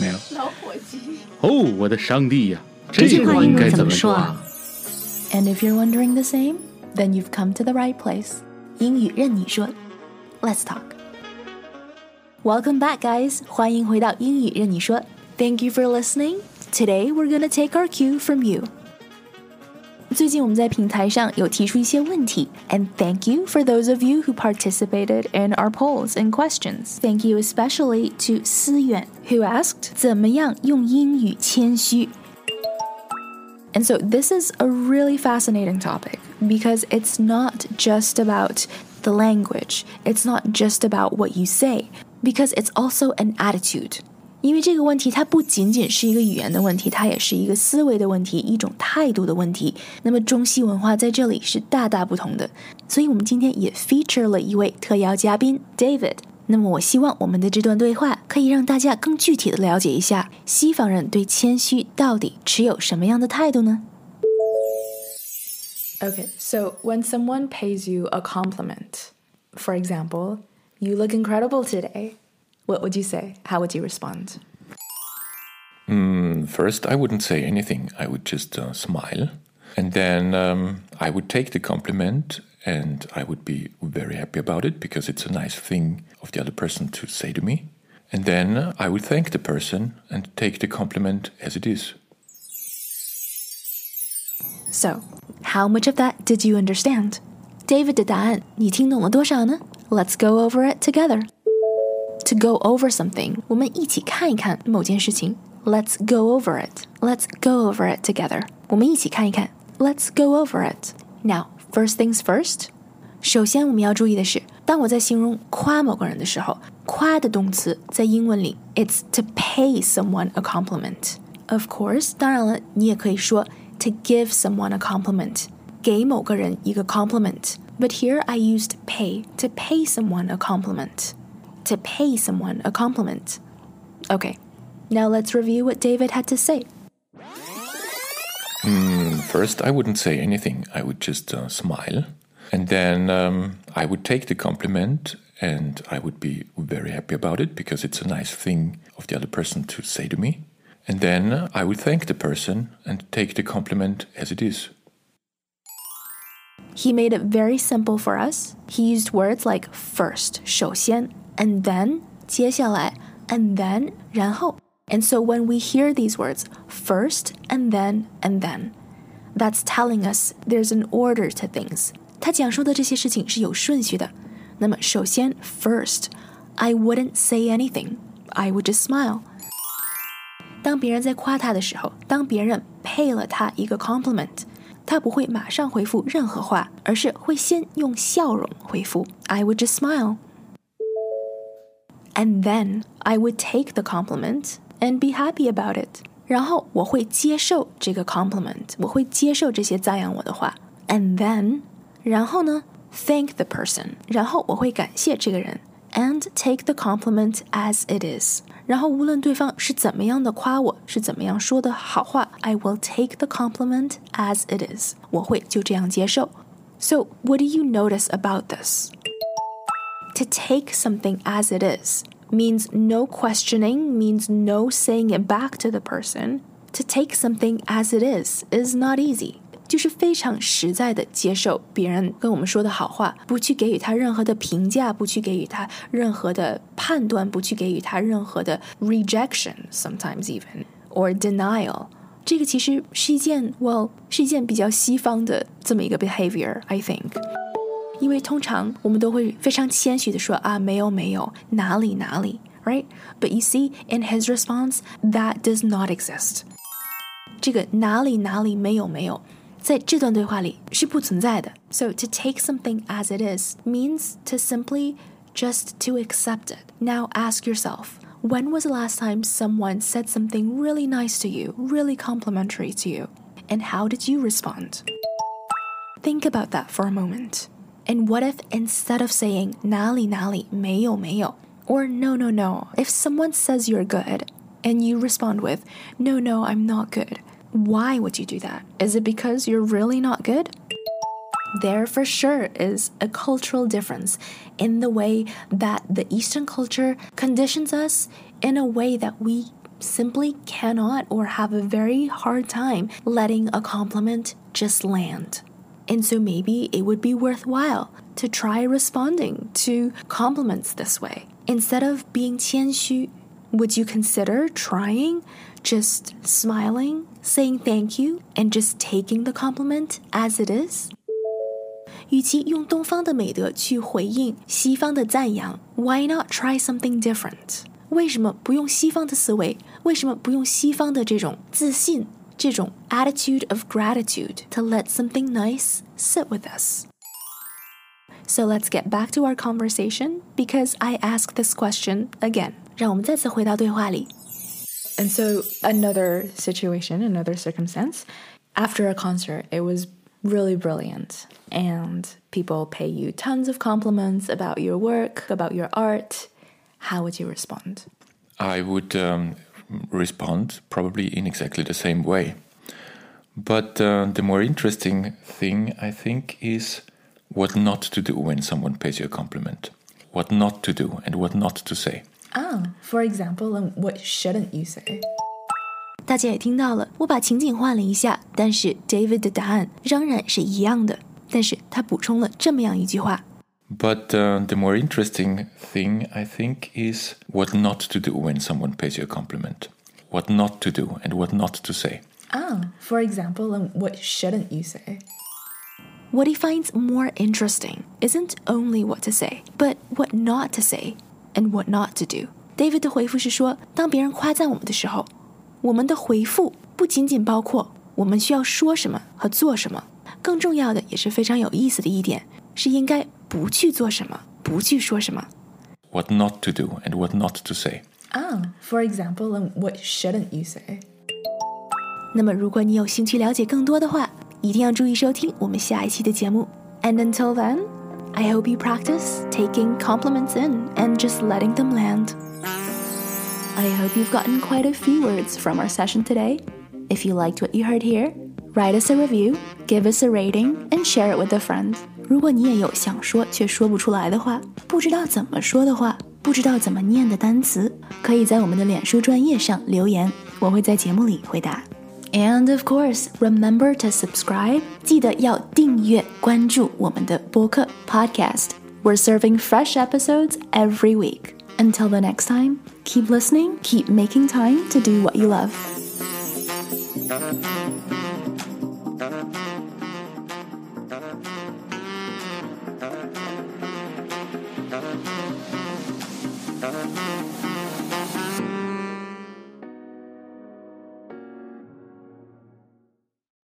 没有。老伙计。哦，我的上帝呀！这句话应该怎么说啊？And if you're wondering the same, then you've come to the right place. 英语韧你说，Let's talk. Welcome back, guys. 欢迎回到英语韧你说。Thank you for listening. Today we're gonna take our cue from you. 最近我们在平台上有提出一些问题，and thank you for those of you who participated in our polls and questions. Thank you especially to 思远 who asked 怎么样用英语谦虚。And so this is a really fascinating topic because it's not just about the language. It's not just about what you say because it's also an attitude. 因为这个问题它不仅仅是一个语言的问题，它也是一个思维的问题，一种态度的问题。那么中西文化在这里是大大不同的，所以我们今天也 feature 了一位特邀嘉宾 David。那么我希望我们的这段对话可以让大家更具体的了解一下西方人对谦虚到底持有什么样的态度呢？Okay, so when someone pays you a compliment, for example, you look incredible today. What would you say? How would you respond? Mm, first, I wouldn't say anything. I would just uh, smile. And then um, I would take the compliment and I would be very happy about it because it's a nice thing of the other person to say to me. And then I would thank the person and take the compliment as it is. So, how much of that did you understand? David 的答案你听懂了多少呢？Let's go over it together to go over something，我们一起看一看某件事情。Let's go over it. Let's go over it together. 我们一起看一看。Let's go over it. Now, first things first. 首先我们要注意的是，当我在形容夸某个人的时候，夸的动词在英文里，it's to pay someone a compliment. Of course，当然了，你也可以说 to give someone a compliment，给某个人一个 compliment。But here I used pay to pay someone a compliment to pay someone a compliment. Okay, now let's review what David had to say. Mm, first, I wouldn't say anything. I would just uh, smile. And then um, I would take the compliment and I would be very happy about it because it's a nice thing of the other person to say to me. And then I would thank the person and take the compliment as it is. He made it very simple for us. He used words like first, 首先, and then 接下来 and then 然后 and so when we hear these words first and then and then that's telling us there's an order to things 他讲述的这些事情是有顺序的那么首先 first I wouldn't say anything I would just smile 当别人在夸他的时候当别人配了他一个 compliment 他不会马上回复任何话，而是会先用笑容回复。I would just smile and then I would take the compliment and be happy about it. 然后我会接受这个 compliment，我会接受这些赞扬我的话。And then，然后呢，thank the person，然后我会感谢这个人，and take the compliment as it is。然后无论对方是怎么样的夸我，是怎么样说的好话，I will take the compliment as it is。我会就这样接受。So what do you notice about this? To take something as it is means no questioning, means no saying it back to the person. To take something as it is is not easy. 就是非常实在的接受别人跟我们说的好话，不去给予他任何的评价，不去给予他任何的判断，不去给予他任何的 rejection，sometimes even or denial。这个其实是一件，well，是一件比较西方的这么一个 behavior，I think。 因为通常我们都会非常谦虚的说啊，没有没有，哪里哪里，right？But you see, in his response, that does not exist。这个哪里哪里没有没有，在这段对话里是不存在的。So to take something as it is means to simply just to accept it. Now ask yourself, When was the last time someone said something really nice to you, really complimentary to you? And how did you respond? Think about that for a moment. And what if instead of saying 哪里哪里没有没有 or no no no, if someone says you're good and you respond with no no I'm not good, why would you do that? Is it because you're really not good? There for sure is a cultural difference in the way that the Eastern culture conditions us in a way that we simply cannot or have a very hard time letting a compliment just land. And so maybe it would be worthwhile to try responding to compliments this way. Instead of being 谦虚, would you consider trying just smiling, saying thank you, and just taking the compliment as it is? 与其用东方的美德去回应西方的赞扬，Why not try something different？为什么不用西方的思维？为什么不用西方的这种自信？ 这种 attitude of gratitude to let something nice sit with us. So let's get back to our conversation because I asked this question again. And so, another situation, another circumstance. After a concert, it was really brilliant, and people pay you tons of compliments about your work, about your art. How would you respond? I would um, respond probably in exactly the same way. But uh, the more interesting thing, I think, is what not to do when someone pays you a compliment. What not to do and what not to say. Ah, for example, and what shouldn't you say? 大家也听到了，我把情景换了一下，但是 David 的答案仍然是一样的。但是他补充了这么样一句话 but uh, the more interesting thing, I think, is what not to do when someone pays you a compliment. What not to do and what not to say. Ah, for example, and what shouldn't you say? What he finds more interesting isn't only what to say, but what not to say and what not to do. David 的回复是说，当别人夸赞我们的时候，我们的回复不仅仅包括我们需要说什么和做什么，更重要的也是非常有意思的一点， 是应该不去做什么，不去说什么。What not to do and what not to say. Ah, for example, and what shouldn't you say? 那么，如果你有兴趣了解更多的话，一定要注意收听我们下一期的节目。And until then, I hope you practice taking compliments in and just letting them land. I hope you've gotten quite a few words from our session today. If you liked what you heard here, write us a review, give us a rating, and share it with a friend. 如果你也有想说却说不出来的话，不知道怎么说的话，不知道怎么念的单词，可以在我们的脸书专页上留言，我会在节目里回答。And of course, remember to subscribe. 记得要订阅关注我们的播客 podcast. We're serving fresh episodes every week. Until the next time, keep listening, keep making time to do what you love.